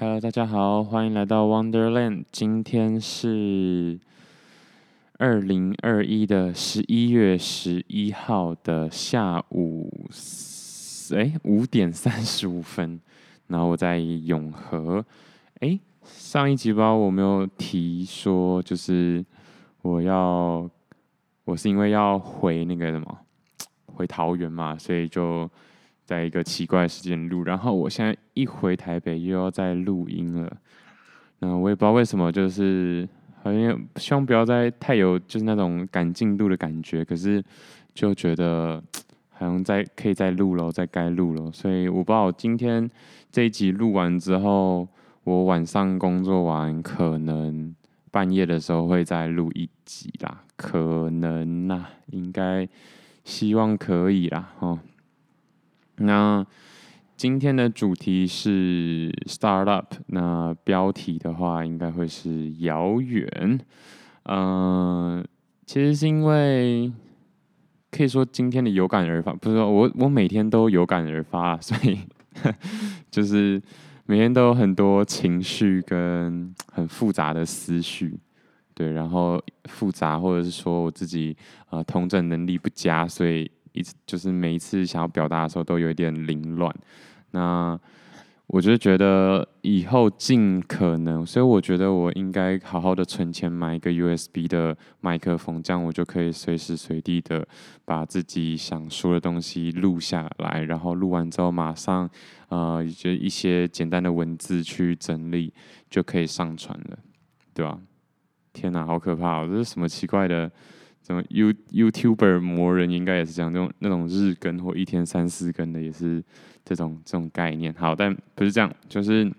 Hello，大家好，欢迎来到 Wonderland。今天是二零二一的十一月十一号的下午，哎，五点三十五分。然后我在永和。哎，上一集吧，我没有提说，就是我要，我是因为要回那个什么，回桃园嘛，所以就。在一个奇怪的时间录，然后我现在一回台北又要再录音了，那我也不知道为什么，就是好像希望不要再太有就是那种赶进度的感觉，可是就觉得好像在可以再录了，再该录了，所以我不知道今天这一集录完之后，我晚上工作完可能半夜的时候会再录一集啦，可能啦，应该希望可以啦，哦。那今天的主题是 startup，那标题的话应该会是遥远。嗯、呃，其实是因为可以说今天的有感而发，不是说我我每天都有感而发，所以就是每天都有很多情绪跟很复杂的思绪，对，然后复杂或者是说我自己啊、呃、统整能力不佳，所以。就是每一次想要表达的时候都有一点凌乱，那我就觉得以后尽可能，所以我觉得我应该好好的存钱买一个 USB 的麦克风，这样我就可以随时随地的把自己想说的东西录下来，然后录完之后马上呃就一些简单的文字去整理就可以上传了，对吧？天哪，好可怕哦！这是什么奇怪的？什么 You YouTuber 魔人应该也是这样，那种那种日更或一天三四更的也是这种这种概念。好，但不是这样，就是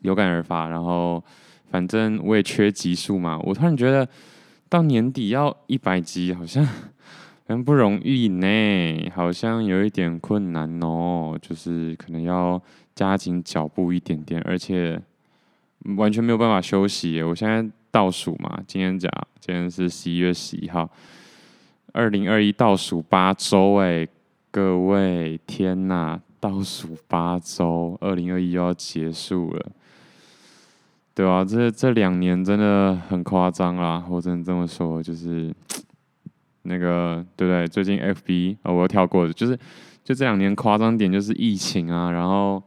有感而发。然后反正我也缺集数嘛，我突然觉得到年底要一百集好像 很不容易呢，好像有一点困难哦。就是可能要加紧脚步一点点，而且完全没有办法休息。我现在。倒数嘛，今天讲，今天是十一月十一号，二零二一倒数八周哎，各位天呐，倒数八周，二零二一又要结束了，对吧？这这两年真的很夸张啦，我只能这么说，就是 那个对不对？最近 FB 啊、我又跳过了，就是就这两年夸张点就是疫情啊，然后。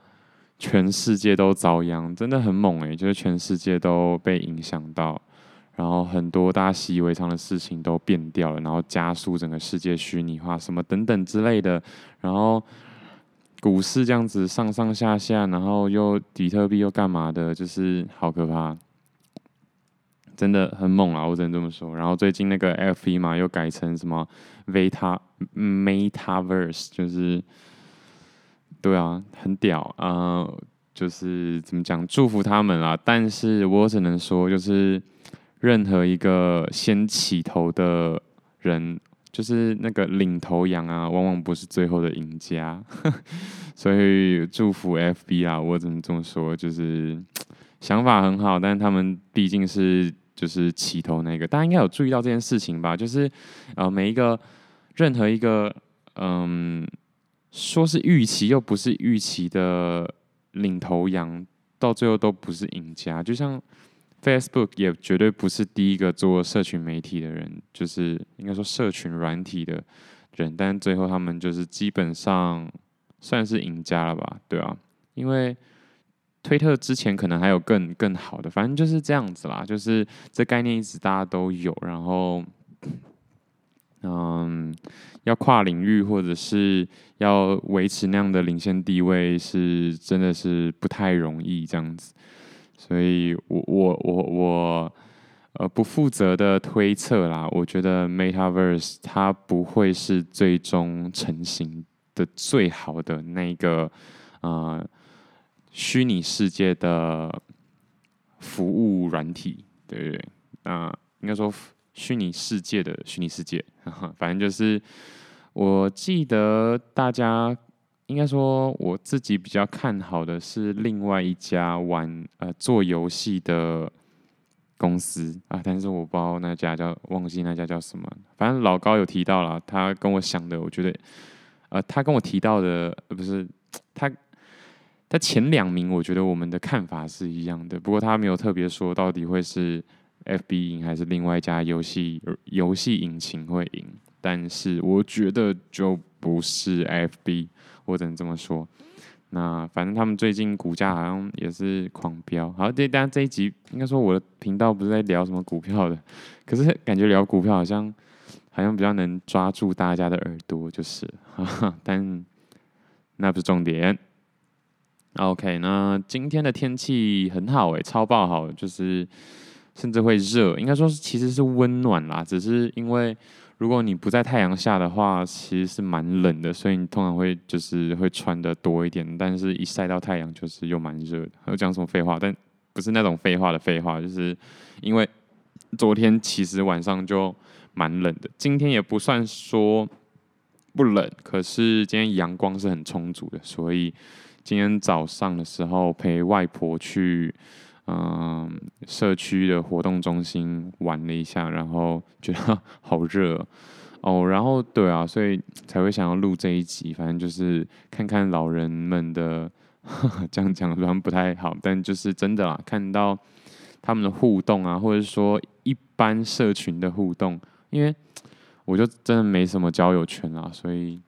全世界都遭殃，真的很猛诶，就是全世界都被影响到，然后很多大家习以为常的事情都变掉了，然后加速整个世界虚拟化，什么等等之类的。然后股市这样子上上下下，然后又比特币又干嘛的，就是好可怕，真的很猛啊！我只能这么说。然后最近那个 FB 嘛，又改成什么 Meta Metaverse，就是。对啊，很屌啊，就是怎么讲，祝福他们啊。但是我只能说，就是任何一个先起头的人，就是那个领头羊啊，往往不是最后的赢家。所以祝福 FB 啊，我只能这么说，就是想法很好，但他们毕竟是就是起头那个，大家应该有注意到这件事情吧？就是呃，每一个任何一个嗯。说是预期又不是预期的领头羊，到最后都不是赢家。就像 Facebook 也绝对不是第一个做社群媒体的人，就是应该说社群软体的人，但最后他们就是基本上算是赢家了吧？对啊，因为推特之前可能还有更更好的，反正就是这样子啦。就是这概念一直大家都有，然后。嗯，要跨领域或者是要维持那样的领先地位，是真的是不太容易这样子。所以我我我我呃不负责的推测啦，我觉得 Metaverse 它不会是最终成型的最好的那个呃虚拟世界的服务软体，对不对？那应该说。虚拟世界的虚拟世界，反正就是，我记得大家应该说，我自己比较看好的是另外一家玩呃做游戏的公司。啊，但是我不知道那家叫忘记那家叫什么，反正老高有提到了，他跟我想的，我觉得呃他跟我提到的不是他他前两名，我觉得我们的看法是一样的。不过他没有特别说到底会是 FB 赢还是另外一家游戏游戏引擎会赢。但是我觉得就不是 FB，我只能这么说。那反正他们最近股价好像也是狂飙。好，这大家这一集应该说我的频道不是在聊什么股票的，可是感觉聊股票好像好像比较能抓住大家的耳朵，就是，哈哈，但那不是重点。OK，那今天的天气很好诶，超爆好，就是甚至会热，应该说是其实是温暖啦，只是因为。如果你不在太阳下的话，其实是蛮冷的，所以你通常会就是会穿的多一点。但是一晒到太阳，就是又蛮热的。还有讲什么废话？但不是那种废话的废话，就是因为昨天其实晚上就蛮冷的，今天也不算说不冷，可是今天阳光是很充足的，所以今天早上的时候陪外婆去。嗯，社区的活动中心玩了一下，然后觉得 好热哦。然后对啊，所以才会想要录这一集。反正就是看看老人们的，这样讲虽然不太好，但就是真的啦，看到他们的互动啊，或者说一般社群的互动，因为我就真的没什么交友圈啊，所以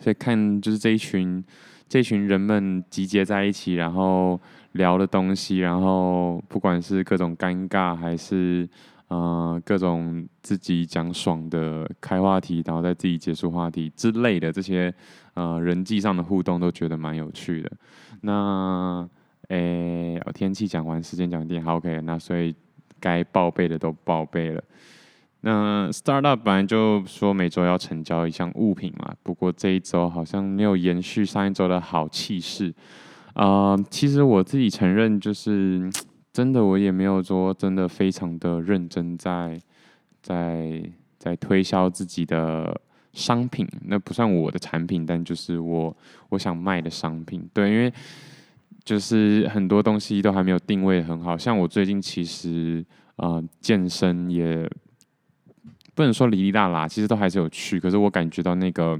所以看就是这一群这群人们集结在一起，然后。聊的东西，然后不管是各种尴尬，还是呃各种自己讲爽的开话题，然后再自己结束话题之类的这些呃人际上的互动，都觉得蛮有趣的。那诶，天气讲完，时间讲电，好 OK。那所以该报备的都报备了。那 Startup 本来就说每周要成交一项物品嘛，不过这一周好像没有延续上一周的好气势。啊、其实我自己承认，就是 真的，我也没有说真的非常的认真在在在推销自己的商品，那不算我的产品，但就是我我想卖的商品。对，因为就是很多东西都还没有定位很好，像我最近其实啊、呃、健身也不能说哩哩啦啦，其实都还是有去，可是我感觉到那个。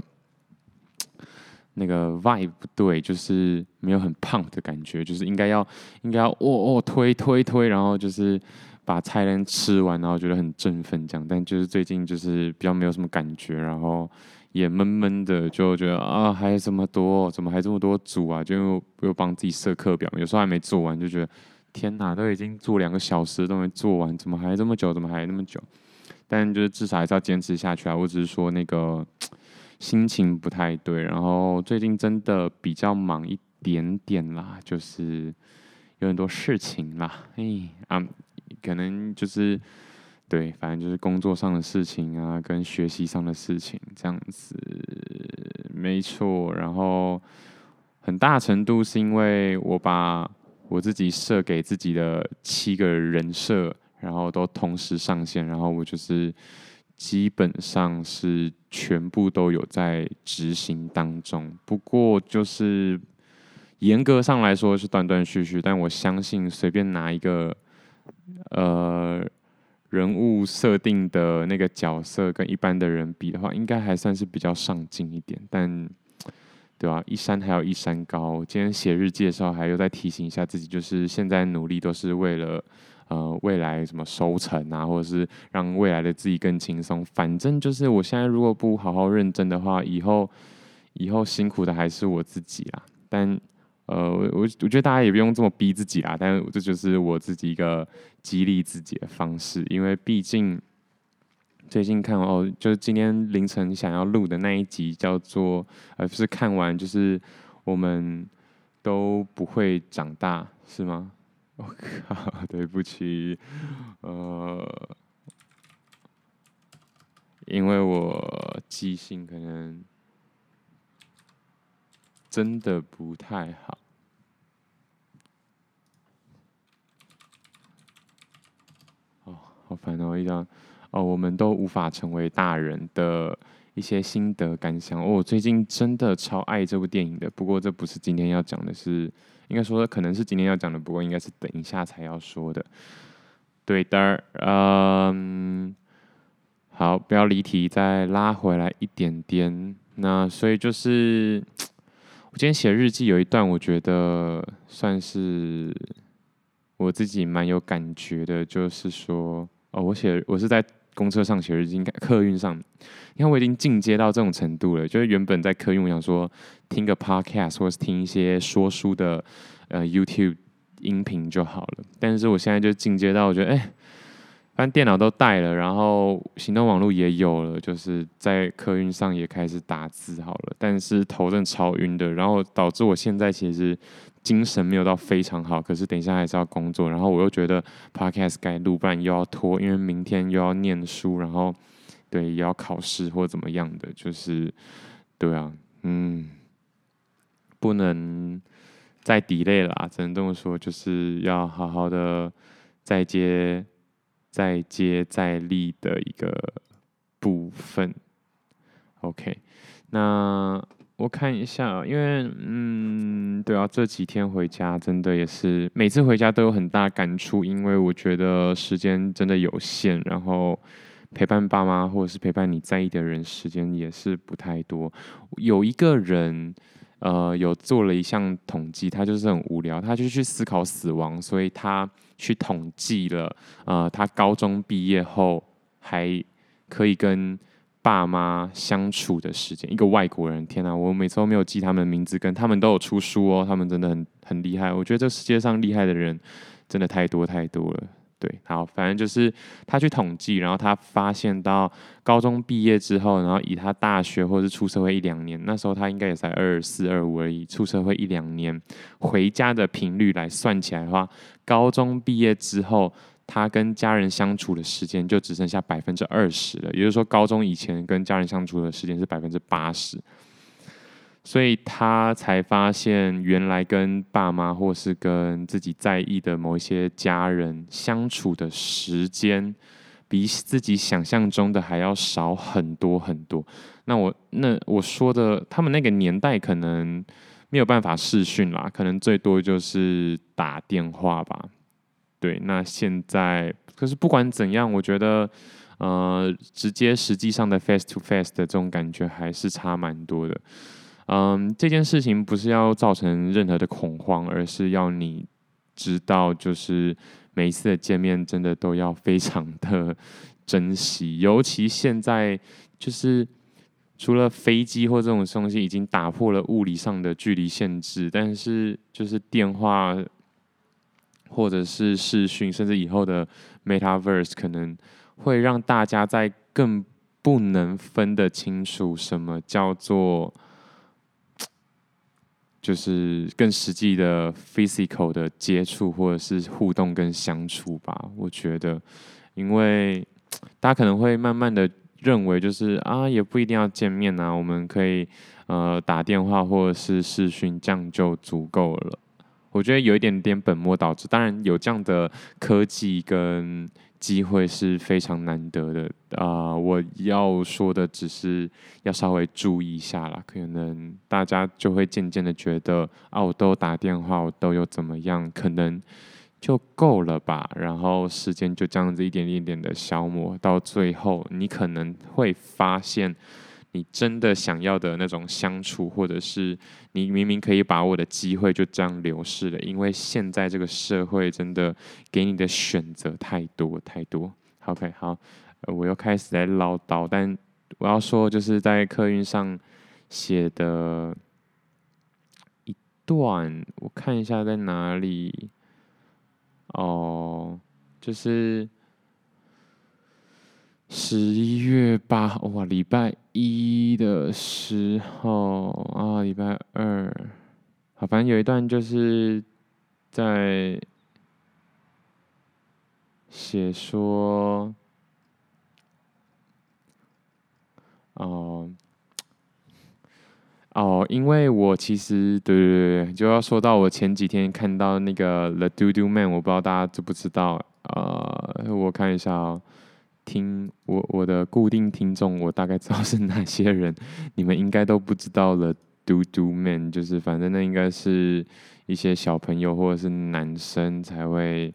那个 vibe 不对，就是没有很胖的感觉，就是应该要应该要哦哦推推推，然后就是把菜单吃完，然后觉得很振奋这样。但就是最近就是比较没有什么感觉，然后也闷闷的，就觉得啊还有这么多，怎么还这么多组啊？就又又帮自己设课表，有时候还没做完，就觉得天哪，都已经做两个小时都没做完，怎么还这么久？怎么还那么久？但就是至少还是要坚持下去啊！我只是说那个。心情不太对，然后最近真的比较忙一点点啦，就是有很多事情啦，哎啊，可能就是对，反正就是工作上的事情啊，跟学习上的事情这样子，没错。然后很大程度是因为我把我自己设给自己的七个人设，然后都同时上线，然后我就是。基本上是全部都有在执行当中，不过就是严格上来说是断断续续，但我相信随便拿一个呃人物设定的那个角色跟一般的人比的话，应该还算是比较上进一点，但对吧、啊？一山还有一山高，今天写日记的时候还有再提醒一下自己，就是现在努力都是为了。呃，未来什么收成啊，或者是让未来的自己更轻松。反正就是，我现在如果不好好认真的话，以后以后辛苦的还是我自己啦。但呃，我我觉得大家也不用这么逼自己啦。但这就是我自己一个激励自己的方式，因为毕竟最近看哦，就是今天凌晨想要录的那一集叫做，而、呃、不是看完就是我们都不会长大，是吗？我靠，对不起，呃，因为我记性可能真的不太好。哦，好烦哦！一张哦，我们都无法成为大人的一些心得感想。哦，我最近真的超爱这部电影的，不过这不是今天要讲的是。应该说可能是今天要讲的，不过应该是等一下才要说的。对的，嗯，好，不要离题，再拉回来一点点。那所以就是，我今天写日记有一段，我觉得算是我自己蛮有感觉的，就是说，哦，我写我是在公车上写日记，应该客运上，你看我已经进阶到这种程度了，就是原本在客运，我想说听个 podcast 或是听一些说书的呃 YouTube 音频就好了，但是我现在就进阶到，我觉得，哎、反正电脑都带了，然后行动网络也有了，就是在客运上也开始打字好了。但是头真的超晕的，然后导致我现在其实精神没有到非常好。可是等一下还是要工作，然后我又觉得 Podcast 该录，不然又要拖，因为明天又要念书，然后对也要考试或怎么样的，就是对啊，嗯，不能再 delay 了啊，只能这么说，就是要好好的再接。再接再厉的一个部分，OK，那我看一下，因为嗯，对啊，这几天回家真的也是每次回家都有很大感触，因为我觉得时间真的有限，然后陪伴爸妈或者是陪伴你在意的人时间也是不太多。有一个人。呃，有做了一项统计，他就是很无聊，他就去思考死亡，所以他去统计了，呃，他高中毕业后还可以跟爸妈相处的时间。一个外国人，天哪，我每次都没有记他们的名字，跟他们都有出书哦，他们真的很很厉害。我觉得这世界上厉害的人真的太多太多了。对，好，反正就是他去统计，然后他发现到高中毕业之后，然后以他大学或是出社会一两年，那时候他应该也才二四二五而已，出社会一两年，回家的频率来算起来的话，高中毕业之后，他跟家人相处的时间就只剩下百分之二十了，也就是说，高中以前跟家人相处的时间是百分之八十。所以他才发现，原来跟爸妈或是跟自己在意的某一些家人相处的时间，比自己想象中的还要少很多很多。那我那我说的，他们那个年代可能没有办法视讯啦，可能最多就是打电话吧。对，那现在可是不管怎样，我觉得呃，直接实际上的 face to face 的这种感觉还是差蛮多的。嗯，这件事情不是要造成任何的恐慌，而是要你知道，就是每一次的见面真的都要非常的 珍惜。尤其现在，就是除了飞机或这种东西已经打破了物理上的距离限制，但是就是电话或者是视讯，甚至以后的 Metaverse，可能会让大家在更不能分得清楚什么叫做。就是更实际的 physical 的接触或者是互动跟相处吧，我觉得，因为 大家可能会慢慢的认为，就是啊，也不一定要见面啊，我们可以呃打电话或者是视讯，这样就足够了。我觉得有一点点本末倒置，当然有这样的科技跟。机会是非常难得的啊、呃！我要说的只是要稍微注意一下啦，可能大家就会渐渐的觉得啊，我都打电话，我都有怎么样，可能就够了吧。然后时间就这样子一点一点的消磨，到最后你可能会发现。你真的想要的那种相处，或者是你明明可以把握的机会就这样流逝了，因为现在这个社会真的给你的选择太多太多。OK，好，我又开始在唠叨，但我要说就是在客运上写的一段，我看一下在哪里。哦，就是。十一月八号，哇，礼拜一的时候啊，礼拜二，好，反正有一段就是在写说，哦，哦，因为我其实对对对，就要说到我前几天看到那个 The Do Do Man，我不知道大家知不知道，呃，我看一下哦。听我我的固定听众，我大概知道是哪些人，你们应该都不知道了。嘟嘟 man 就是反正那应该是一些小朋友或者是男生才会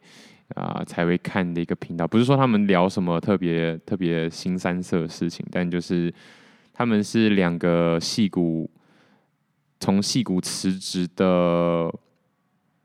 啊、才会看的一个频道，不是说他们聊什么特别特别新三色的事情，但就是他们是两个戏骨从戏骨辞职的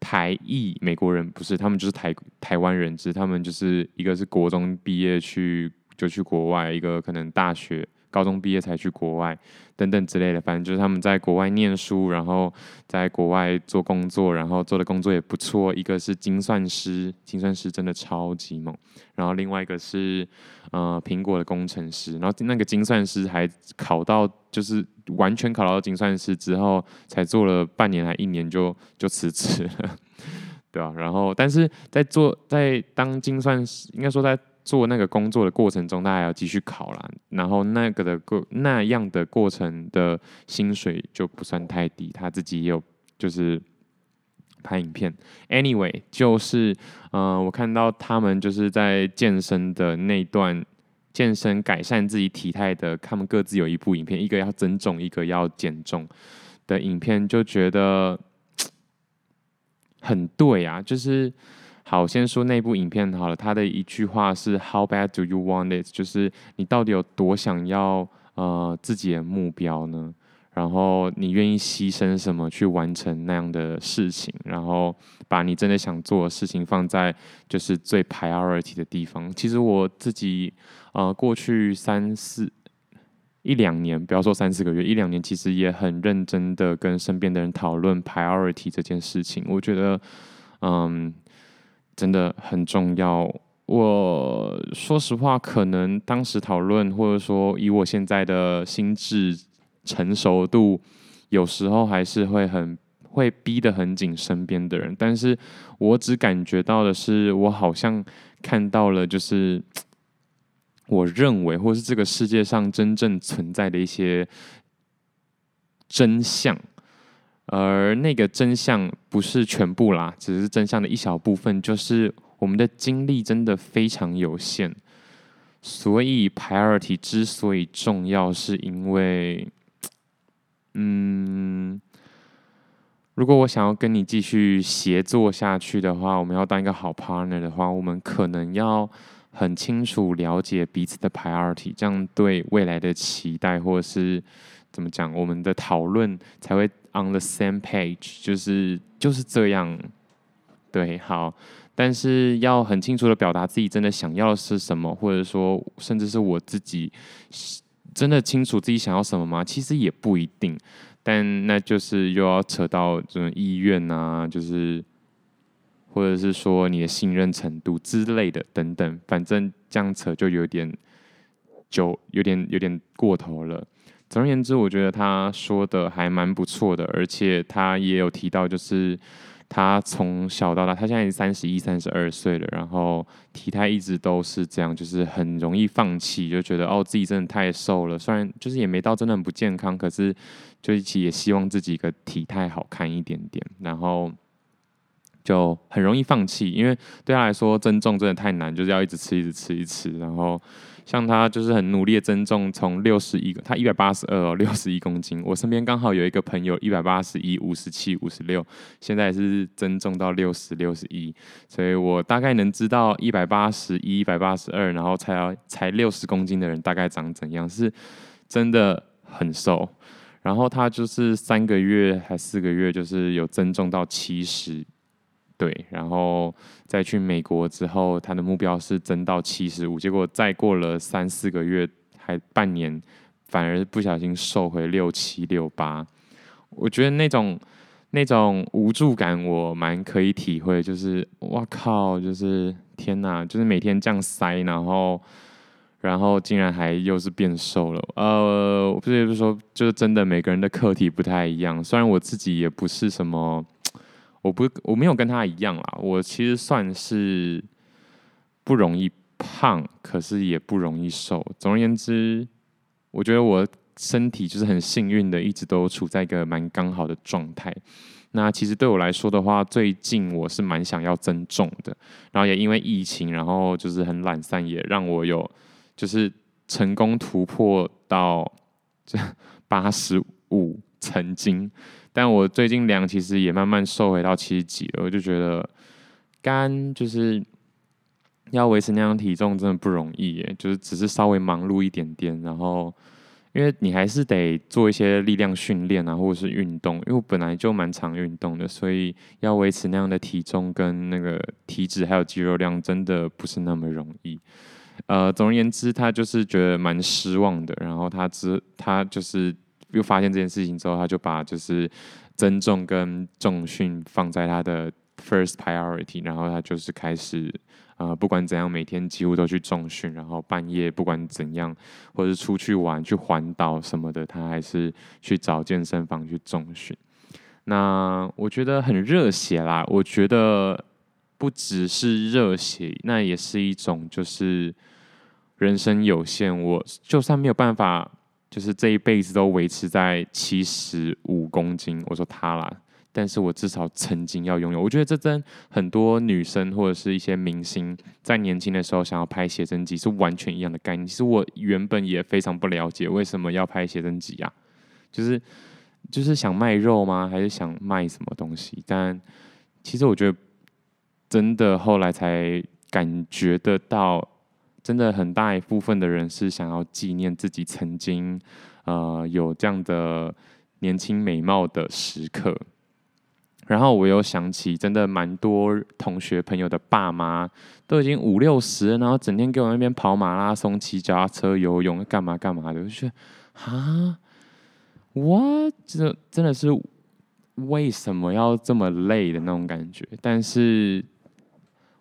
台裔美国人，不是他们就是台台湾人，只是他们就是一个是国中毕业去就去国外，一个可能大学。高中毕业才去国外，等等之类的，反正就是他们在国外念书，然后在国外做工作，然后做的工作也不错。一个是精算师，精算师真的超级猛。然后另外一个是呃苹果的工程师，然后那个精算师还考到，就是完全考到精算师之后，才做了半年还一年就就辞职了，对啊，然后但是在做在当精算师，应该说在。做那个工作的过程中，他还要继续考啦，然后那个的过那样的过程的薪水就不算太低，他自己也有就是拍影片。Anyway，就是呃，我看到他们就是在健身的那段健身改善自己体态的，他们各自有一部影片，一个要增重，一个要减重的影片，就觉得很对啊，就是。好，先说那部影片好了。他的一句话是 “How bad do you want it？” 就是你到底有多想要呃自己的目标呢？然后你愿意牺牲什么去完成那样的事情？然后把你真的想做的事情放在就是最 priority 的地方。其实我自己呃过去三四一两年，不要说三四个月，一两年其实也很认真的跟身边的人讨论 priority 这件事情。我觉得嗯。真的很重要。我说实话，可能当时讨论，或者说以我现在的心智成熟度，有时候还是会很会逼得很紧身边的人。但是我只感觉到的是，我好像看到了，就是我认为，或是这个世界上真正存在的一些真相。而那个真相不是全部啦，只是真相的一小部分。就是我们的精力真的非常有限，所以 priority 之所以重要，是因为，嗯，如果我想要跟你继续协作下去的话，我们要当一个好 partner 的话，我们可能要很清楚了解彼此的 priority，这样对未来的期待或是怎么讲，我们的讨论才会。On the same page，就是就是这样，对，好，但是要很清楚的表达自己真的想要的是什么，或者说，甚至是我自己真的清楚自己想要什么吗？其实也不一定，但那就是又要扯到这种意愿啊，就是或者是说你的信任程度之类的等等，反正这样扯就有点就有点有点过头了。总而言之，我觉得他说的还蛮不错的，而且他也有提到，就是他从小到大，他现在已经三十一、三十二岁了，然后体态一直都是这样，就是很容易放弃，就觉得哦自己真的太瘦了，虽然就是也没到真的很不健康，可是就一起也希望自己个体态好看一点点，然后就很容易放弃，因为对他来说增重真的太难，就是要一直吃、一直吃、一直吃，然后。像他就是很努力的增重，从六十一，他一百八十二哦，六十一公斤。我身边刚好有一个朋友一百八十一，五十七、五十六，现在是增重到六十、六十一，所以我大概能知道一百八十一、一百八十二，然后才要才六十公斤的人大概长怎样，是真的很瘦。然后他就是三个月还四个月，就是有增重到七十。对，然后再去美国之后，他的目标是增到七十五，结果再过了三四个月，还半年，反而不小心瘦回六七六八。我觉得那种那种无助感，我蛮可以体会。就是哇靠，就是天哪，就是每天这样塞，然后然后竟然还又是变瘦了。呃，不是不是说，就是真的每个人的课题不太一样。虽然我自己也不是什么。我不，我没有跟他一样啦。我其实算是不容易胖，可是也不容易瘦。总而言之，我觉得我身体就是很幸运的，一直都处在一个蛮刚好的状态。那其实对我来说的话，最近我是蛮想要增重的。然后也因为疫情，然后就是很懒散，也让我有就是成功突破到这 八十五 曾经。但我最近量其实也慢慢瘦回到七十几了，我就觉得干就是要维持那样体重真的不容易耶，就是只是稍微忙碌一点点，然后因为你还是得做一些力量训练啊，或者是运动。因为我本来就蛮常运动的，所以要维持那样的体重跟那个体脂还有肌肉量，真的不是那么容易。呃，总而言之，他就是觉得蛮失望的。然后他之他就是又发现这件事情之后，他就把就是增重跟重训放在他的 first priority，然后他就是开始。呃，不管怎样，每天几乎都去重训，然后半夜不管怎样，或者出去玩、去环岛什么的，他还是去找健身房去重训。那我觉得很热血啦，我觉得不只是热血，那也是一种就是人生有限，我就算没有办法，就是这一辈子都维持在七十五公斤，我说他啦。但是我至少曾经要拥有，我觉得这跟很多女生或者是一些明星在年轻的时候想要拍写真集是完全一样的概念。其实我原本也非常不了解为什么要拍写真集啊，就是就是想卖肉吗？还是想卖什么东西？但其实我觉得真的后来才感觉得到，真的很大一部分的人是想要纪念自己曾经呃有这样的年轻美貌的时刻。然后我又想起，真的蛮多同学朋友的爸妈都已经五六十，然后整天给我那边跑马拉松、骑脚踏车、游泳，干嘛干嘛的，我就觉得啊，我这真的是为什么要这么累的那种感觉。但是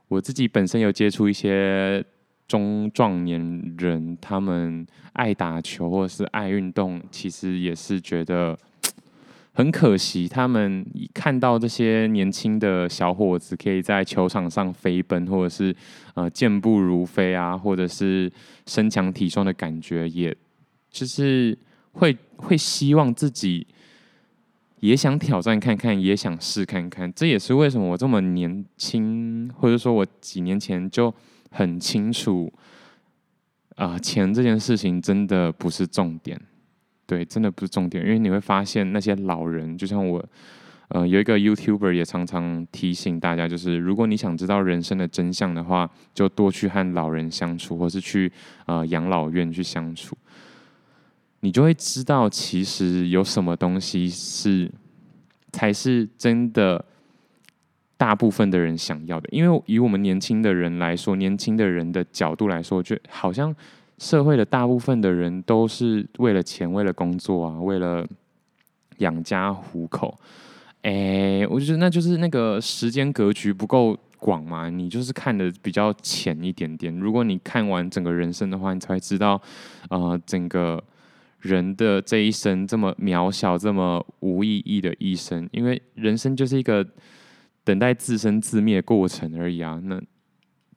我自己本身有接触一些中壮年人，他们爱打球或者是爱运动，其实也是觉得。很可惜，他们看到这些年轻的小伙子可以在球场上飞奔，或者是呃健步如飞啊，或者是身强体壮的感觉，也就是会会希望自己也想挑战看看，也想试看看。这也是为什么我这么年轻，或者说我几年前就很清楚，啊、钱这件事情真的不是重点。对，真的不是重点，因为你会发现那些老人，就像我，呃，有一个 YouTuber 也常常提醒大家，就是如果你想知道人生的真相的话，就多去和老人相处，或是去呃养老院去相处，你就会知道其实有什么东西是才是真的，大部分的人想要的。因为以我们年轻的人来说，年轻的人的角度来说，就好像。社会的大部分的人都是为了钱，为了工作啊，为了养家糊口。诶，我觉得那就是那个时间格局不够广嘛。你就是看得比较浅一点点。如果你看完整个人生的话，你才会知道，呃，整个人的这一生这么渺小，这么无意义的一生。因为人生就是一个等待自生自灭的过程而已啊。那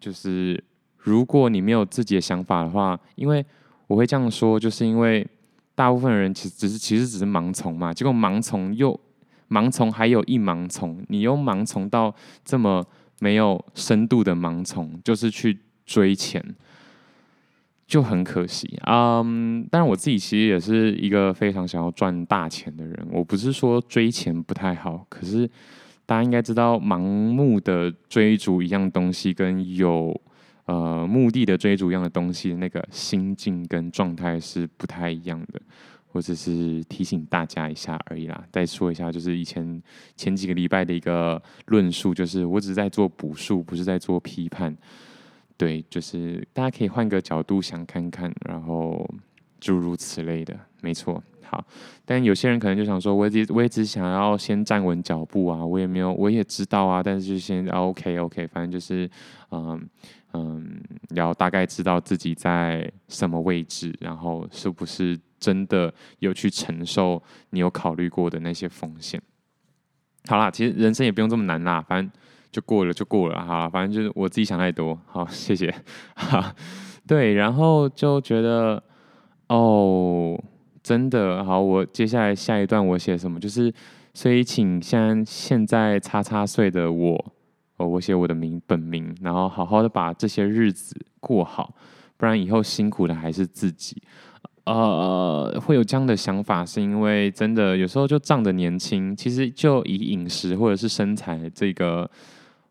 就是。如果你没有自己的想法的话，因为我会这样说，就是因为大部分人其实只是其实只是盲从嘛，结果盲从又盲从，还有一盲从，你又盲从到这么没有深度的盲从，就是去追钱，就很可惜。嗯，但是我自己其实也是一个非常想要赚大钱的人，我不是说追钱不太好，可是大家应该知道，盲目的追逐一样东西跟有呃，目的的追逐一样的东西，那个心境跟状态是不太一样的。我只是提醒大家一下而已啦。再说一下，就是以前前几个礼拜的一个论述，就是我只是在做补述，不是在做批判。对，就是大家可以换个角度想看看，然后诸如此类的，没错。好，但有些人可能就想说，我也我也只想要先站稳脚步啊，我也没有，我也知道啊，但是就先 OK OK，反正就是嗯。嗯，要大概知道自己在什么位置，然后是不是真的有去承受你有考虑过的那些风险。好啦，其实人生也不用这么难啦，反正就过了就过了。好啦，反正就是我自己想太多。好，谢谢。哈，对，然后就觉得哦，真的好。我接下来下一段我写什么？就是所以，请现现在叉叉岁的我。哦我写我的名本名，然后好好的把这些日子过好，不然以后辛苦的还是自己。呃，会有这样的想法，是因为真的有时候就仗着年轻，其实就以饮食或者是身材这个，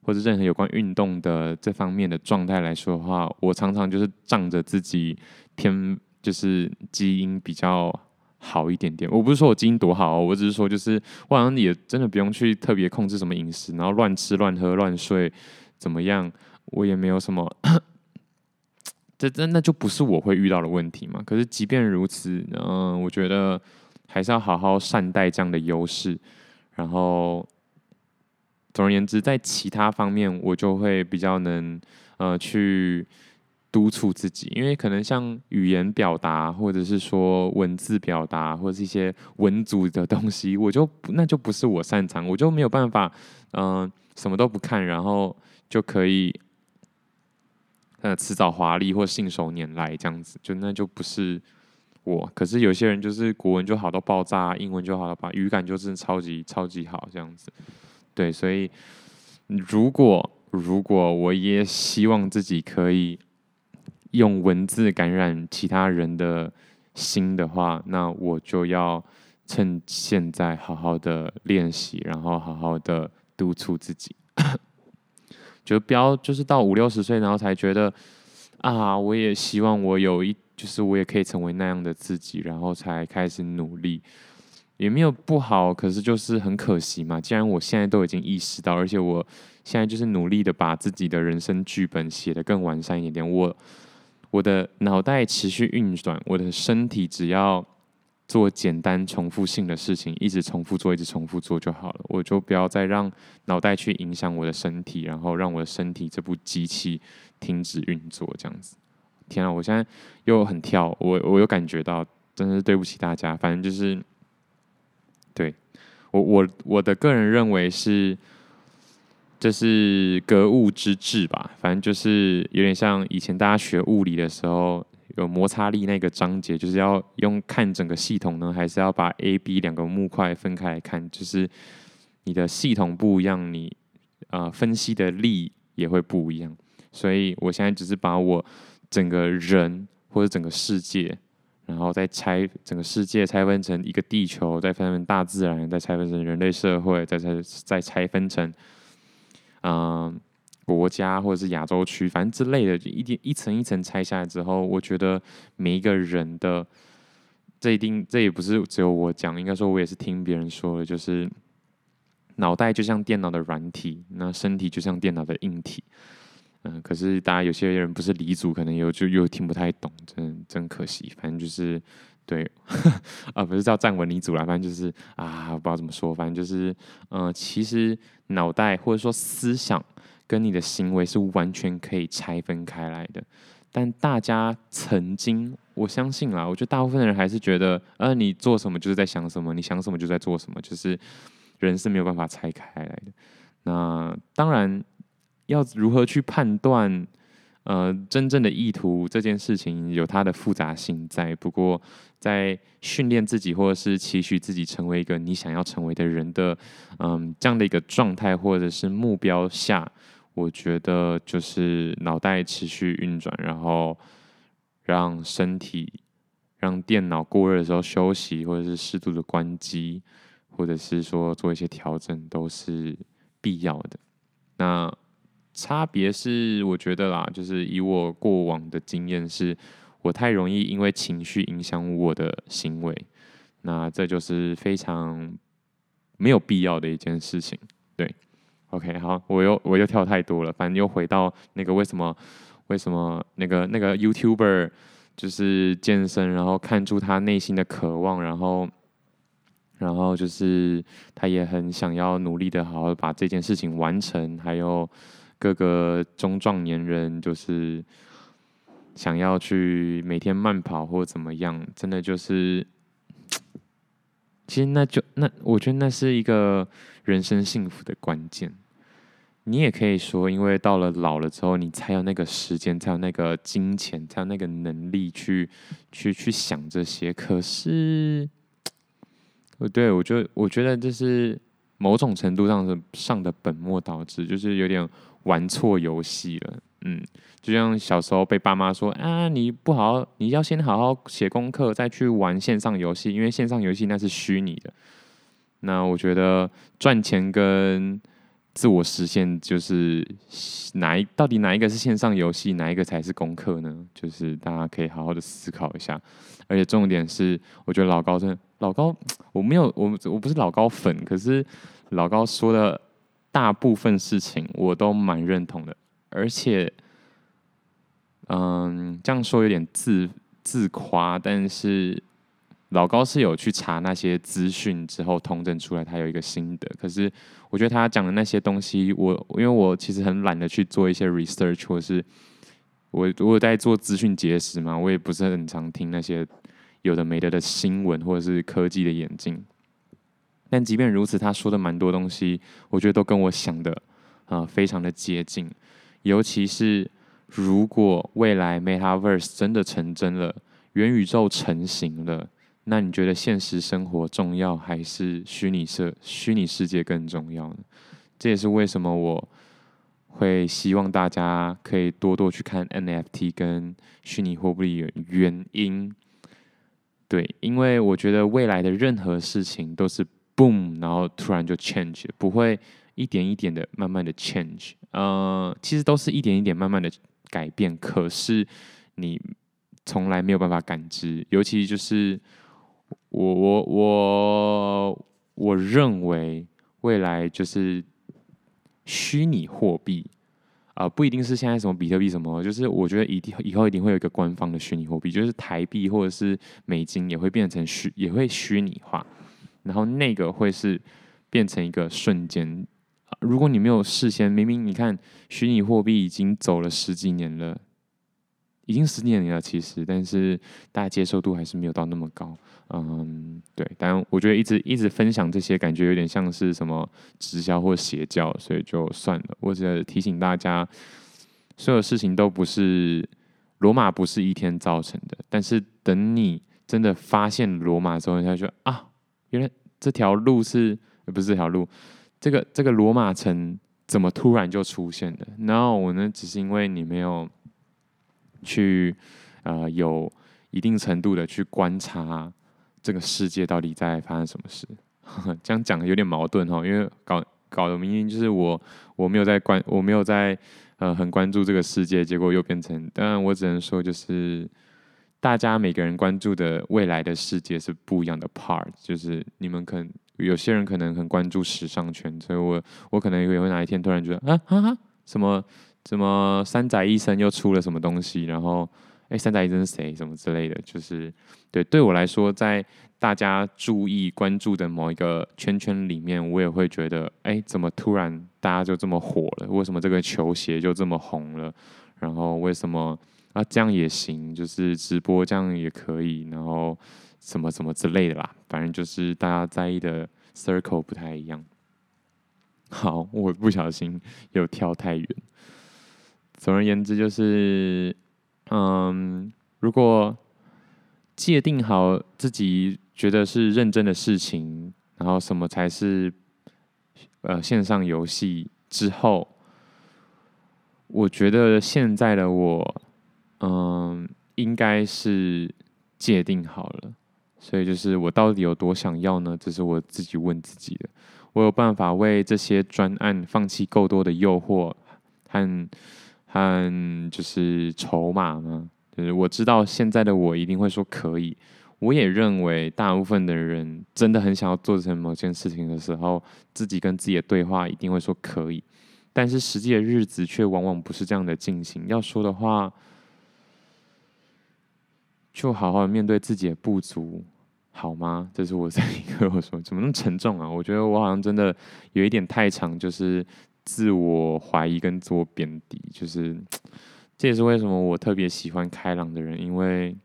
或者任何有关运动的这方面的状态来说的话，我常常就是仗着自己天就是基因比较好一点点。我不是说我基因多好，我只是说就是我好像也真的不用去特别控制什么饮食，然后乱吃乱喝乱睡怎么样，我也没有什么。这真的就不是我会遇到的问题嘛？可是即便如此，嗯，我觉得还是要好好善待这样的优势。然后，总而言之，在其他方面，我就会比较能呃去督促自己，因为可能像语言表达，或者是说文字表达，或者是一些文组的东西，我就那就不是我擅长，我就没有办法，嗯、什么都不看，然后就可以。呃，辞藻华丽或信手拈来这样子，就那就不是我。可是有些人就是国文就好到爆炸，英文就好到爆，语感就是超级超级好这样子。对，所以如果如果我也希望自己可以用文字感染其他人的心的话，那我就要趁现在好好的练习，然后好好的督促自己。就不要，就是到五六十岁，然后才觉得啊，我也希望我有一，就是我也可以成为那样的自己，然后才开始努力，也没有不好，可是就是很可惜嘛。既然我现在都已经意识到，而且我现在就是努力的把自己的人生剧本写得更完善一点，我我的脑袋持续运转，我的身体只要。做简单重复性的事情，一直重复做，一直重复做就好了。我就不要再让脑袋去影响我的身体，然后让我的身体这部机器停止运作，这样子。天啊，我现在又很跳，我我有感觉到，真的是对不起大家。反正就是，对我我我的个人认为是，这是格物致知吧。反正就是有点像以前大家学物理的时候。有摩擦力那个章节，就是要用看整个系统呢，还是要把 A、B 两个木块分开来看？就是你的系统不一样，你啊、呃、分析的力也会不一样。所以我现在只是把我整个人或者整个世界，然后再拆整个世界拆分成一个地球，再分成大自然，再拆分成人类社会，再拆再拆分成。国家或者是亚洲区，反正之类的，就一点一层一层拆下来之后，我觉得每一个人的这一定这也不是只有我讲，应该说我也是听别人说的，就是脑袋就像电脑的软体，那身体就像电脑的硬体。嗯，可是大家有些人不是理组，可能又就又听不太懂，真真可惜。反正就是对 啊，不是叫站稳离组啦，反正就是啊，不知道怎么说，反正就是嗯、其实脑袋或者说思想。跟你的行为是完全可以拆分开来的，但大家曾经，我相信啦，我觉得大部分的人还是觉得，呃，你做什么就是在想什么，你想什么就在做什么，就是人是没有办法拆开来的。那当然，要如何去判断，呃，真正的意图这件事情有它的复杂性在。不过，在训练自己或者是期许自己成为一个你想要成为的人的，嗯、这样的一个状态或者是目标下。我觉得就是脑袋持续运转，然后让身体、让电脑过热的时候休息，或者是适度的关机，或者是说做一些调整，都是必要的。那差别是，我觉得啦，就是以我过往的经验，是我太容易因为情绪影响我的行为，那这就是非常没有必要的一件事情，对。OK，好，我又我又跳太多了，反正又回到那个为什么为什么那个那个 YouTuber 就是健身，然后看出他内心的渴望，然后然后就是他也很想要努力的好好把这件事情完成，还有各个中壮年人就是想要去每天慢跑或怎么样，真的就是。其实那就那，我觉得那是一个人生幸福的关键。你也可以说，因为到了老了之后，你才有那个时间，才有那个金钱，才有那个能力去去去想这些。可是，我对，我就我觉得这是某种程度上的上的本末倒置，就是有点玩错游戏了。嗯，就像小时候被爸妈说啊，你不好，你要先好好写功课，再去玩线上游戏，因为线上游戏那是虚拟的。那我觉得赚钱跟自我实现就是哪一到底哪一个是线上游戏，哪一个才是功课呢？就是大家可以好好的思考一下。而且重点是，我觉得老高真老高，我没有我我不是老高粉，可是老高说的大部分事情我都蛮认同的。而且，嗯，这样说有点自自夸，但是。老高是有去查那些资讯之后统整出来，他有一个心得。可是我觉得他讲的那些东西，我因为我其实很懒得去做一些 research，或是我我在做资讯节食嘛，我也不是很常听那些有的没的的新闻或者是科技的演进。但即便如此，他说的蛮多东西，我觉得都跟我想的啊、呃、非常的接近。尤其是如果未来 Metaverse 真的成真了，元宇宙成型了。那你觉得现实生活重要还是虚拟世虚拟世界更重要呢？这也是为什么我会希望大家可以多多去看 NFT 跟虚拟货币的原因。对，因为我觉得未来的任何事情都是 boom，然后突然就 change，不会一点一点的慢慢的 change。呃，其实都是一点一点慢慢的改变，可是你从来没有办法感知，尤其就是。我我我我认为未来就是虚拟货币啊，不一定是现在什么比特币什么，就是我觉得一定以后一定会有一个官方的虚拟货币，就是台币或者是美金也会变成虚，也会虚拟化，然后那个会是变成一个瞬间。如果你没有事先，明明你看虚拟货币已经走了十几年了。已经十几年了，其实，但是大家接受度还是没有到那么高。嗯，对，但我觉得一直一直分享这些，感觉有点像是什么直销或邪教，所以就算了。我只是提醒大家，所有事情都不是罗马不是一天造成的，但是等你真的发现罗马之后，你才说啊，原来这条路是，不是这条路，这个这个罗马城怎么突然就出现的？然后我呢，只是因为你没有。去，呃，有一定程度的去观察这个世界到底在发生什么事。呵呵，这样讲有点矛盾哈，因为搞搞的明明就是我我没有在关，我没有在呃很关注这个世界，结果又变成，当然我只能说就是大家每个人关注的未来的世界是不一样的 part，就是你们可能有些人可能很关注时尚圈，所以我我可能也会哪一天突然觉得啊哈哈什么。什么三宅一生又出了什么东西？然后，哎，三宅一生是谁？什么之类的，就是对对我来说，在大家注意关注的某一个圈圈里面，我也会觉得，哎，怎么突然大家就这么火了？为什么这个球鞋就这么红了？然后为什么啊这样也行？就是直播这样也可以？然后什么什么之类的啦，反正就是大家在意的 circle 不太一样。好，我不小心又跳太远。总而言之，就是，嗯，如果界定好自己觉得是认真的事情，然后什么才是呃线上游戏之后，我觉得现在的我，嗯，应该是界定好了。所以就是我到底有多想要呢？这是我自己问自己的。我有办法为这些专案放弃够多的诱惑和。和就是筹码吗？就是我知道现在的我一定会说可以。我也认为大部分的人真的很想要做成某件事情的时候，自己跟自己的对话一定会说可以。但是实际的日子却往往不是这样的进行。要说的话，就好好面对自己的不足，好吗？这是我在一个我说怎么那么沉重啊？我觉得我好像真的有一点太长，就是。自我怀疑跟自我贬低，就是这也是为什么我特别喜欢开朗的人，因为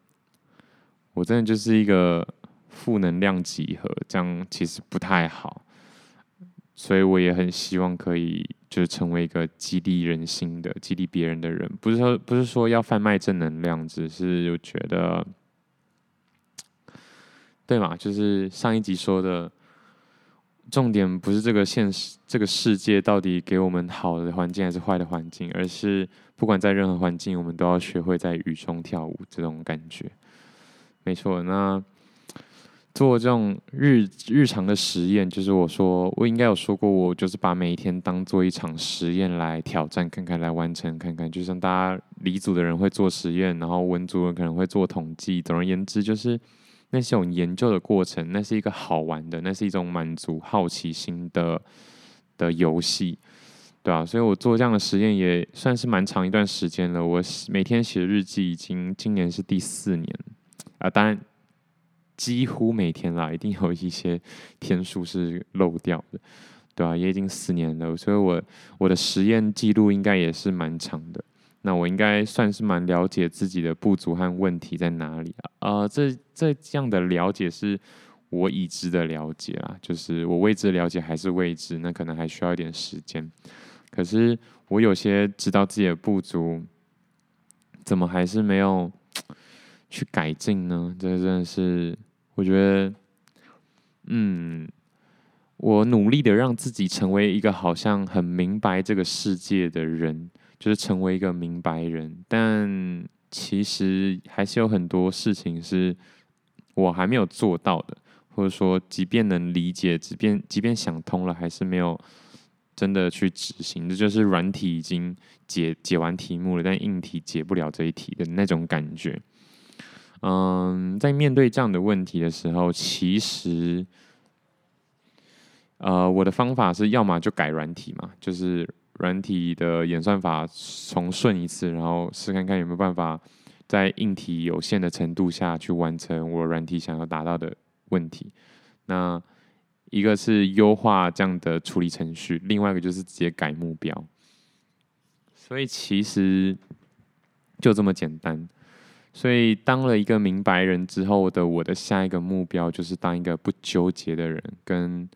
我真的就是一个负能量集合，这样其实不太好，所以我也很希望可以就是成为一个激励人心的、激励别人的人，不是说不是说要贩卖正能量，只是就觉得对嘛，就是上一集说的。重点不是这个现实，这个世界到底给我们好的环境还是坏的环境，而是不管在任何环境，我们都要学会在雨中跳舞这种感觉。没错，那做这种日日常的实验，就是我说我应该有说过，我就是把每一天当做一场实验来挑战看看，来完成看看。就像大家理组的人会做实验，然后文组人可能会做统计。总而言之，就是那是种研究的过程，那是一个好玩的，那是一种满足好奇心的的游戏。对啊，所以我做这样的实验也算是蛮长一段时间了。我每天写日记，已经今年是第四年啊，当然几乎每天啦，一定有一些天数是漏掉的，对啊，也已经四年了，所以我我的实验记录应该也是蛮长的。那我应该算是蛮了解自己的不足和问题在哪里啊？呃，这这这样的了解是我已知的了解啊，就是我未知的了解还是未知，那可能还需要一点时间。可是我有些知道自己的不足，怎么还是没有去改进呢？这真的是我觉得，嗯，我努力的让自己成为一个好像很明白这个世界的人，就是成为一个明白人。但其实还是有很多事情是我还没有做到的，或者说，即便能理解，即便即便想通了，还是没有。真的去执行，这就是软体已经解解完题目了，但硬体解不了这一题的那种感觉。嗯，在面对这样的问题的时候，其实，呃，我的方法是要么就改软体嘛，就是软体的演算法重顺一次，然后试看看有没有办法在硬体有限的程度下去完成我软体想要达到的问题。那一个是优化这样的处理程序，另外一个就是直接改目标。所以其实就这么简单。所以当了一个明白人之后的我的下一个目标就是当一个不纠结的人。跟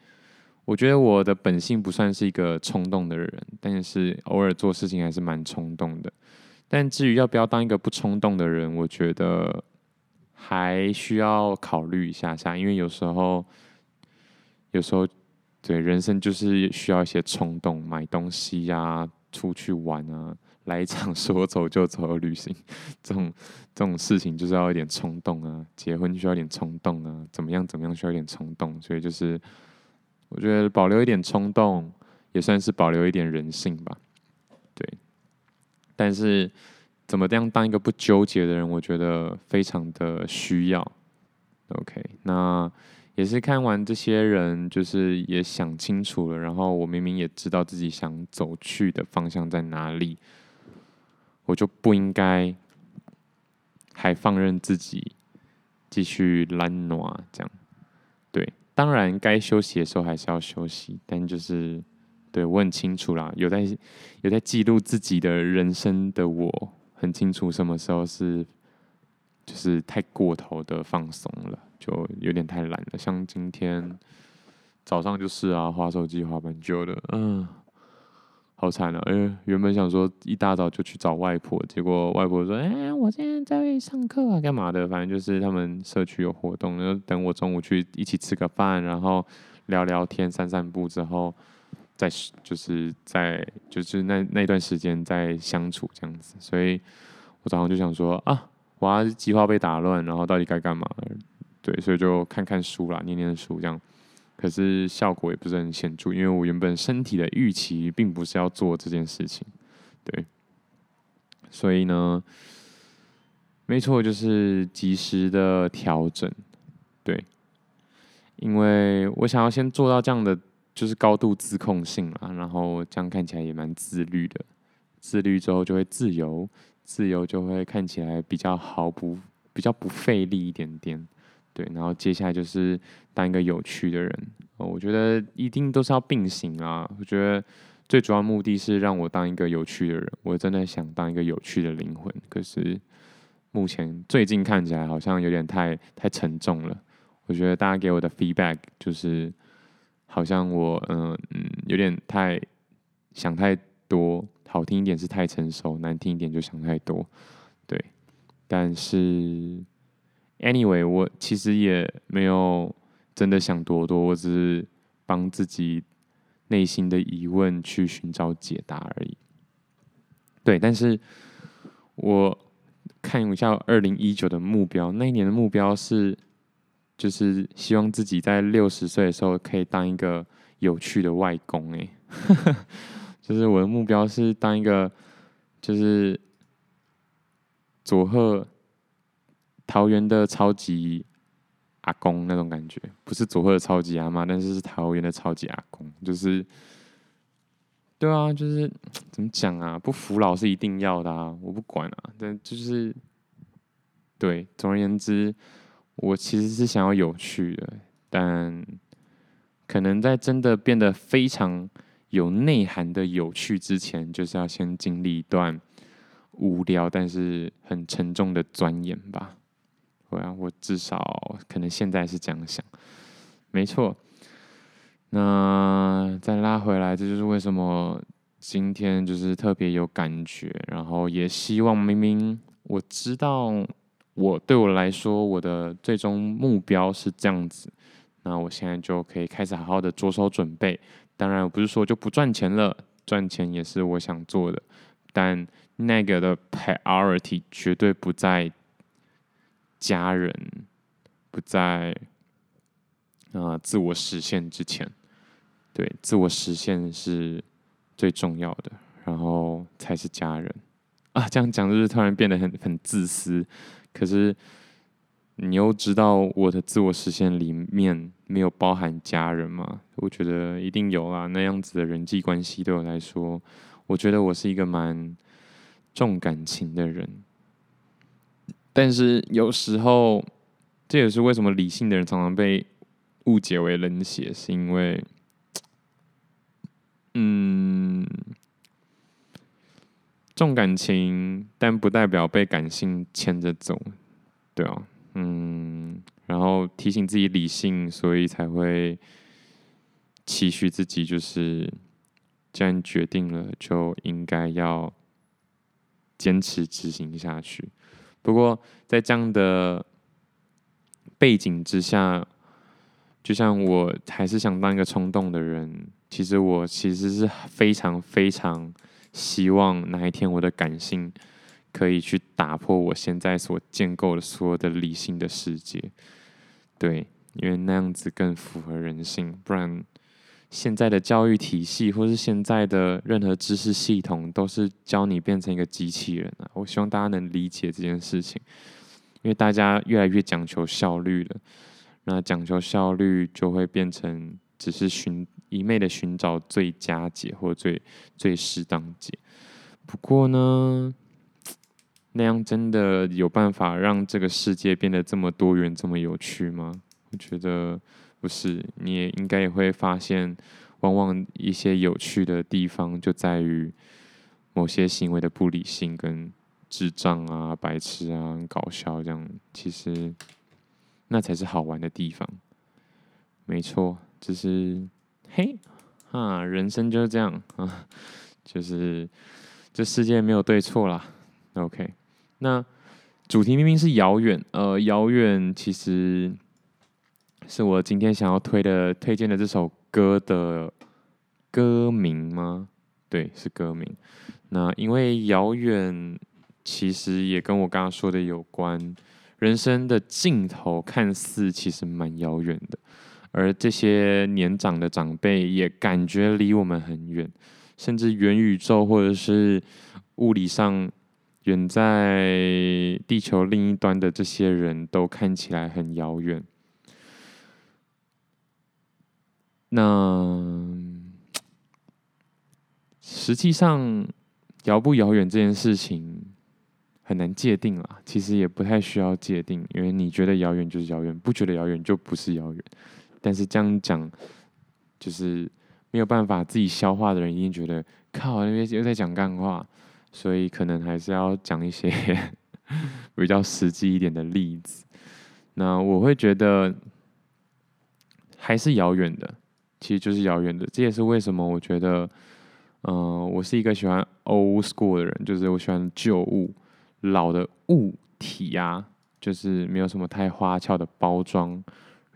我觉得我的本性不算是一个冲动的人，但是偶尔做事情还是蛮冲动的。但至于要不要当一个不冲动的人，我觉得还需要考虑一下下，因为有时候。有时候，对人生就是需要一些冲动，买东西呀、啊，出去玩啊，来一场说走就走的旅行，这种这种事情就是要一点冲动啊。结婚需要一点冲动啊，怎么样怎么样需要一点冲动，所以就是我觉得保留一点冲动，也算是保留一点人性吧。对，但是怎么样当一个不纠结的人，我觉得非常的需要。OK，那。也是看完这些人，就是也想清楚了，然后我明明也知道自己想走去的方向在哪里，我就不应该还放任自己继续懒惰这样。对，当然该休息的时候还是要休息，但就是对我很清楚啦，有在有在记录自己的人生的我，很清楚什么时候是就是太过头的放松了。就有点太懒了，像今天早上就是啊，滑手机滑蛮久的，嗯，好惨啊！哎，原本想说一大早就去找外婆，结果外婆说：“哎，我现在在上课啊，干嘛的？反正就是他们社区有活动，然后等我中午去一起吃个饭，然后聊聊天、散散步之后，再就是在就是那那段时间再相处这样子。所以我早上就想说啊，我计划被打乱，然后到底该干嘛？”对，所以就看看书啦，念念书这样，可是效果也不是很显著，因为我原本身体的预期并不是要做这件事情，对，所以呢，没错，就是及时的调整，对，因为我想要先做到这样的，就是高度自控性啦，然后这样看起来也蛮自律的，自律之后就会自由，自由就会看起来比较毫不比较不费力一点点。对，然后接下来就是当一个有趣的人，哦我觉得一定都是要并行啊。我觉得最主要目的是让我当一个有趣的人，我真的想当一个有趣的灵魂。可是目前最近看起来好像有点太太沉重了。我觉得大家给我的 feedback 就是好像我嗯嗯有点太想太多，好听一点是太成熟，难听一点就想太多。对，但是。Anyway，我其实也没有真的想多多，我只是帮自己内心的疑问去寻找解答而已。对，但是我看一下二零一九的目标，那一年的目标是就是希望自己在六十岁的时候可以当一个有趣的外公哎，就是我的目标是当一个就是佐贺桃园的超级阿公那种感觉，不是佐贺的超级阿妈，但是是桃园的超级阿公，就是。对啊，就是怎么讲啊？不服老是一定要的啊！我不管啊，但就是对。总而言之，我其实是想要有趣的，但可能在真的变得非常有内涵的有趣之前，就是要先经历一段无聊但是很沉重的钻研吧。对啊，我至少可能现在是这样想，没错。那再拉回来，这就是为什么今天就是特别有感觉，然后也希望明明我知道我对我来说我的最终目标是这样子，那我现在就可以开始好好的着手准备。当然，我不是说就不赚钱了，赚钱也是我想做的，但那个的 priority 绝对不在家人，不在啊、自我实现之前。对，自我实现是最重要的，然后才是家人啊。这样讲就是突然变得很很自私，可是你又知道我的自我实现里面没有包含家人吗？我觉得一定有啊。那样子的人际关系对我来说，我觉得我是一个蛮重感情的人，但是有时候这也是为什么理性的人常常被误解为冷血，是因为。嗯，重感情，但不代表被感性牵着走，对啊，嗯，然后提醒自己理性，所以才会期许自己，就是既然决定了，就应该要坚持执行下去。不过，在这样的背景之下，就像我还是想当一个冲动的人。其实我其实是非常非常希望哪一天我的感性可以去打破我现在所建构的所有的理性的世界，对，因为那样子更符合人性。不然现在的教育体系或是现在的任何知识系统都是教你变成一个机器人啊！我希望大家能理解这件事情，因为大家越来越讲求效率了，那讲求效率就会变成只是寻。一昧的寻找最佳解或最最适当解，不过呢，那样真的有办法让这个世界变得这么多元、这么有趣吗？我觉得不是。你也应该也会发现，往往一些有趣的地方就在于某些行为的不理性、跟智障啊、白痴啊、搞笑这样，其实那才是好玩的地方。没错，只是。嘿，啊，人生就是这样啊，就是这世界没有对错啦。OK，那主题明明是遥远，呃，遥远其实是我今天想要推的、推荐的这首歌的歌名吗？对，是歌名。那因为遥远其实也跟我刚刚说的有关，人生的尽头看似其实蛮遥远的。而这些年长的长辈也感觉离我们很远，甚至元宇宙或者是物理上远在地球另一端的这些人都看起来很遥远。那实际上遥不遥远这件事情很难界定啦，其实也不太需要界定，因为你觉得遥远就是遥远，不觉得遥远就不是遥远。但是这样讲，就是没有办法自己消化的人，一定觉得靠，那边又在讲干话，所以可能还是要讲一些 比较实际一点的例子。那我会觉得还是遥远的，其实就是遥远的。这也是为什么我觉得，嗯、我是一个喜欢 old school 的人，就是我喜欢旧物、老的物体呀、啊，就是没有什么太花俏的包装，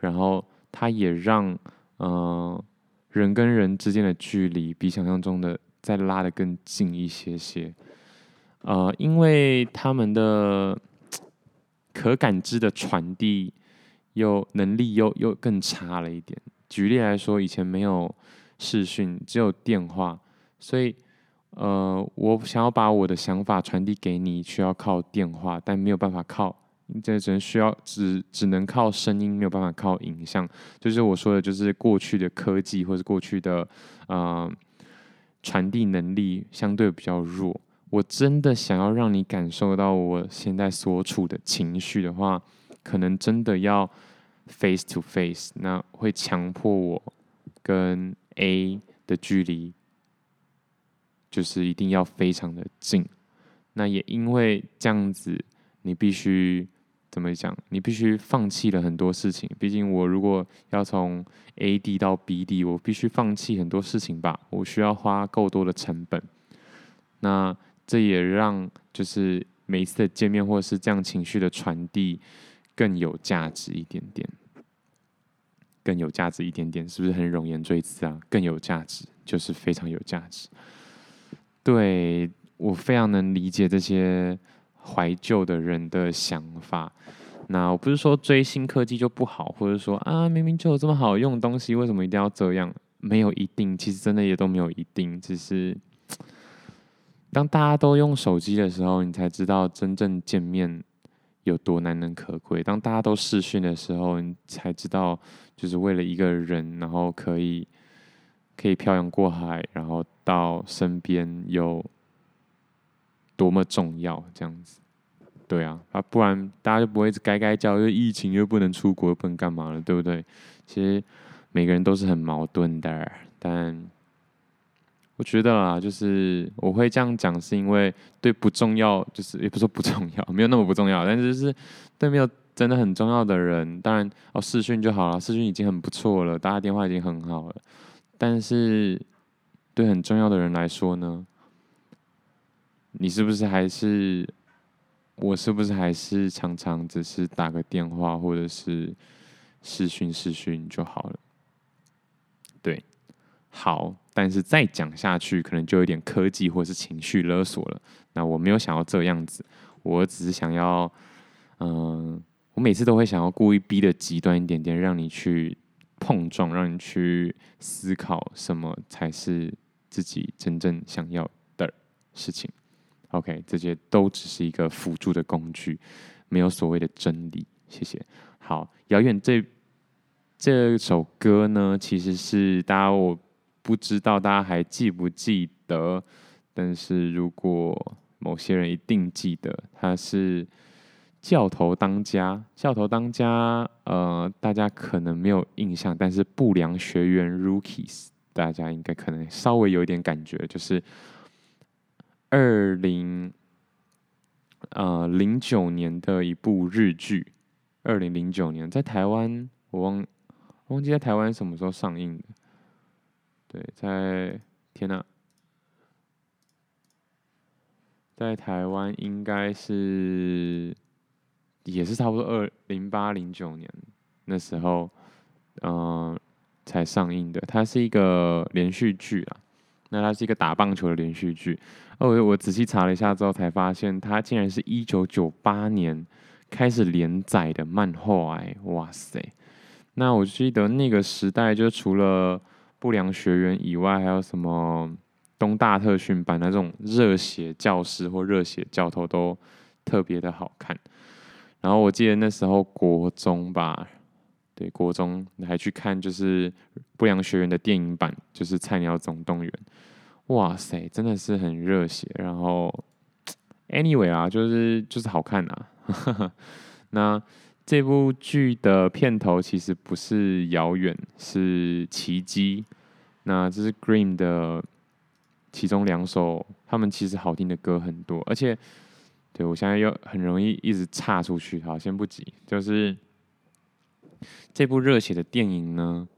然后。它也让，呃，人跟人之间的距离比想象中的再拉得更近一些些，呃，因为他们的可感知的传递又能力又又更差了一点。举例来说，以前没有视讯，只有电话，所以呃，我想要把我的想法传递给你，需要靠电话，但没有办法靠，这只能需要只只能靠声音，没有办法靠影像。就是我说的，就是过去的科技或者过去的呃传递能力相对比较弱。我真的想要让你感受到我现在所处的情绪的话，可能真的要 face to face，那会强迫我跟 A 的距离，就是一定要非常的近。那也因为这样子，你必须怎么讲？你必须放弃了很多事情。毕竟我如果要从 A 地到 B 地，我必须放弃很多事情吧。我需要花够多的成本。那这也让就是每一次的见面或者是这样情绪的传递更有价值一点点，更有价值一点点，是不是很冗言赘字啊？更有价值就是非常有价值。对，我非常能理解这些怀旧的人的想法。那我不是说追新科技就不好，或者说啊明明就有这么好用的东西，为什么一定要这样？没有一定，其实真的也都没有一定，只是。当大家都用手机的时候，你才知道真正见面有多难能可贵。当大家都试训的时候，你才知道，就是为了一个人，然后可以可以漂洋过海，然后到身边有多么重要。这样子，对啊，啊，不然大家就不会该该叫，因为疫情又不能出国，不能干嘛了，对不对？其实每个人都是很矛盾的，但。我觉得啊，就是我会这样讲，是因为对不重要，就是也不是不重要，没有那么不重要，但是就是对没有真的很重要的人，当然哦视讯就好了，视讯已经很不错了，打电话已经很好了。但是对很重要的人来说呢，你是不是还是我是不是还是常常只是打个电话或者是视讯视讯就好了？对。好，但是再讲下去，可能就有点科技或是情绪勒索了。那我没有想要这样子，我只是想要，嗯、我每次都会想要故意逼得极端一点点，让你去碰撞，让你去思考什么才是自己真正想要的事情。OK，这些都只是一个辅助的工具，没有所谓的真理。谢谢。好，遥远这这首歌呢，其实是大家我。不知道大家还记不记得？但是如果某些人一定记得，他是教头当家。教头当家，呃，大家可能没有印象，但是不良学员 Rookies，大家应该可能稍微有一点感觉，就是二零呃零九年的一部日剧。二零零九年在台湾，我忘我忘记在台湾什么时候上映的。对，在天呐，在台湾应该是也是差不多二零八零九年那时候，嗯、才上映的。它是一个连续剧啊，那它是一个打棒球的连续剧。哦，我我仔细查了一下之后，才发现它竟然是一九九八年开始连载的漫画哎，哇塞！那我记得那个时代，就除了不良学员以外，还有什么东大特训班那种热血教师或热血教头都特别的好看。然后我记得那时候国中吧，对，国中你还去看就是不良学员的电影版，就是《菜鸟总动员》。哇塞，真的是很热血。然后，anyway 啊，就是就是好看啊。那。这部剧的片头其实不是遥远，是奇迹。那这是 Green 的其中两首，他们其实好听的歌很多，而且，对，我现在又很容易一直岔出去，好，先不急。就是这部热血的电影呢，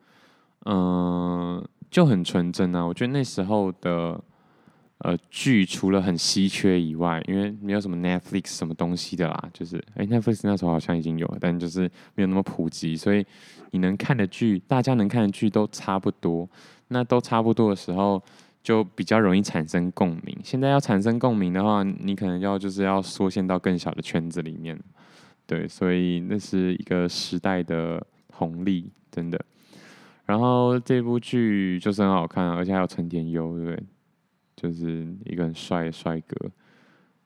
嗯、就很纯真啊。我觉得那时候的。呃，剧除了很稀缺以外，因为没有什么 Netflix 什么东西的啦，就是哎，Netflix 那时候好像已经有了，但就是没有那么普及，所以你能看的剧，大家能看的剧都差不多。那都差不多的时候，就比较容易产生共鸣。现在要产生共鸣的话，你可能要就是要缩限到更小的圈子里面。对，所以那是一个时代的红利，真的。然后这部剧就是很好看，而且还有陈田优，对不对？就是一个很帅的帅哥。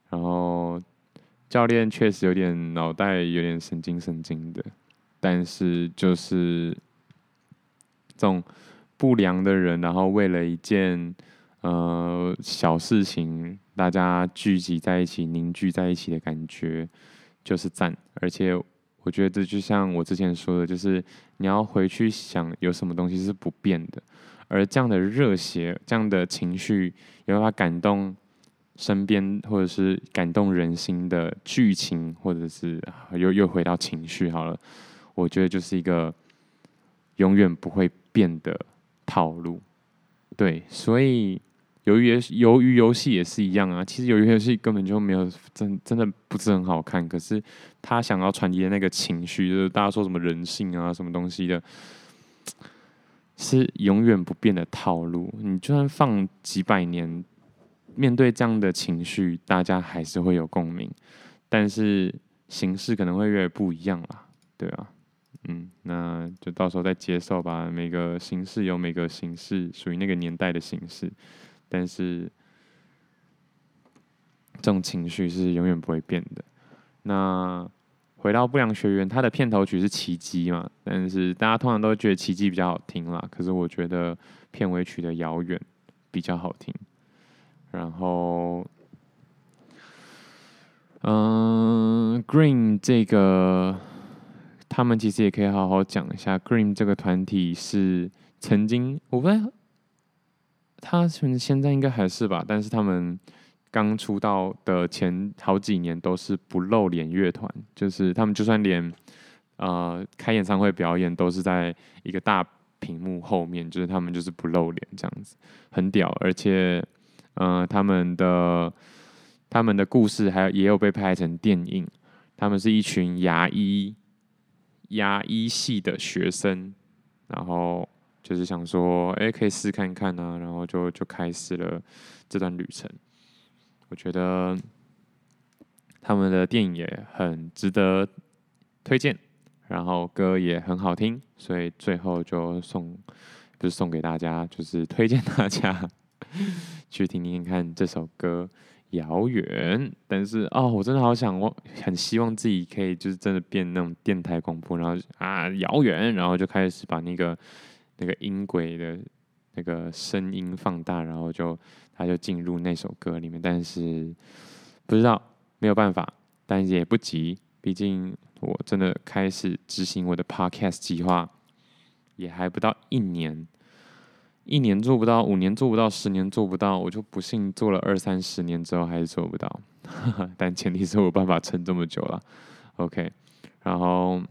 然后教练确实有点脑袋有点神经神经的，但是就是这种不良的人，然后为了一件呃小事情，大家聚集在一起，凝聚在一起的感觉，就是赞，而且。我觉得这就像我之前说的，就是你要回去想有什么东西是不变的，而这样的热血、这样的情绪有办法感动身边或者是感动人心的剧情，或者是又又回到情绪好了，我觉得就是一个永远不会变的套路。对，所以。由于由于游戏也是一样啊，其实鱿鱼游戏根本就没有真真的不是很好看，可是他想要传递的那个情绪，就是大家说什么人性啊，什么东西的，是永远不变的套路。你就算放几百年，面对这样的情绪，大家还是会有共鸣，但是形式可能会越来越不一样啦，对啊，嗯，那就到时候再接受吧。每个形式有每个形式属于那个年代的形式。但是，这种情绪是永远不会变的。那回到不良学园，它的片头曲是《奇迹》嘛？但是大家通常都觉得《奇迹》比较好听啦。可是我觉得片尾曲的《遥远》比较好听。然后，嗯，Green 这个，他们其实也可以好好讲一下。Green 这个团体是曾经，我不知道。他现在应该还是吧，但是他们刚出道的前好几年都是不露脸乐团，就是他们就算连呃开演唱会表演都是在一个大屏幕后面，就是他们就是不露脸这样子，很屌，而且呃他们的他们的故事还有也有被拍成电影，他们是一群牙医牙医系的学生，然后。就是想说，哎、可以试看看啊，然后就就开始了这段旅程。我觉得他们的电影也很值得推荐，然后歌也很好听，所以最后就送，不是送给大家，就是推荐大家去听听看这首歌《遥远》。但是哦，我真的好想，我很希望自己可以就是真的变那种电台广播，然后啊遥远，然后就开始把那个。那个音轨的那个声音放大，然后就他就进入那首歌里面，但是不知道没有办法，但也不急，毕竟我真的开始执行我的 podcast 计划，也还不到一年，一年做不到，五年做不到，十年做不到，我就不信做了二三十年之后还是做不到，但前提是我办法撑这么久了，OK，然后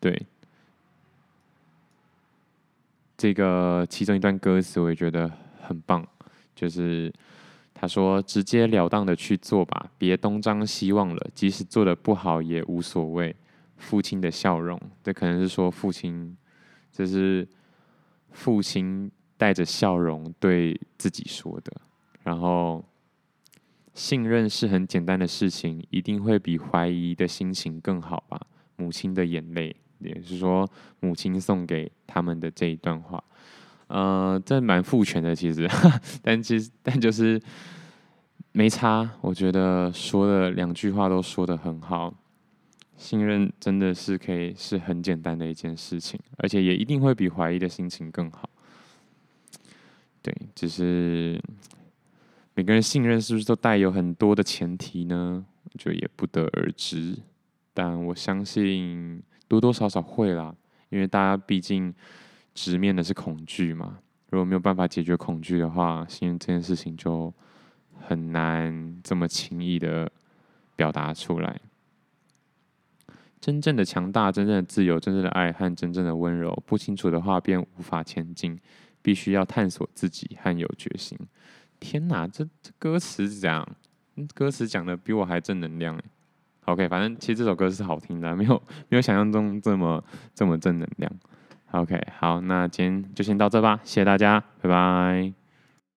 对。这个其中一段歌词我也觉得很棒，就是他说：“直截了当的去做吧，别东张西望了，即使做的不好也无所谓。”父亲的笑容，这可能是说父亲，这是父亲带着笑容对自己说的。然后，信任是很简单的事情，一定会比怀疑的心情更好吧？母亲的眼泪。也是说，母亲送给他们的这一段话，呃，这蛮父权的，其实，但其实，但就是没差。我觉得说的两句话都说得很好，信任真的是可以是很简单的一件事情，而且也一定会比怀疑的心情更好。对，只是每个人信任是不是都带有很多的前提呢？就也不得而知。但我相信。多多少少会啦，因为大家毕竟直面的是恐惧嘛。如果没有办法解决恐惧的话，信任这件事情就很难这么轻易的表达出来。真正的强大、真正的自由、真正的爱和真正的温柔，不清楚的话便无法前进。必须要探索自己和有决心。天哪，这这歌词讲，歌词讲的比我还正能量。OK，反正其实这首歌是好听的，没有没有想象中这么这么正能量。OK，好，那今天就先到这吧，谢谢大家，拜拜。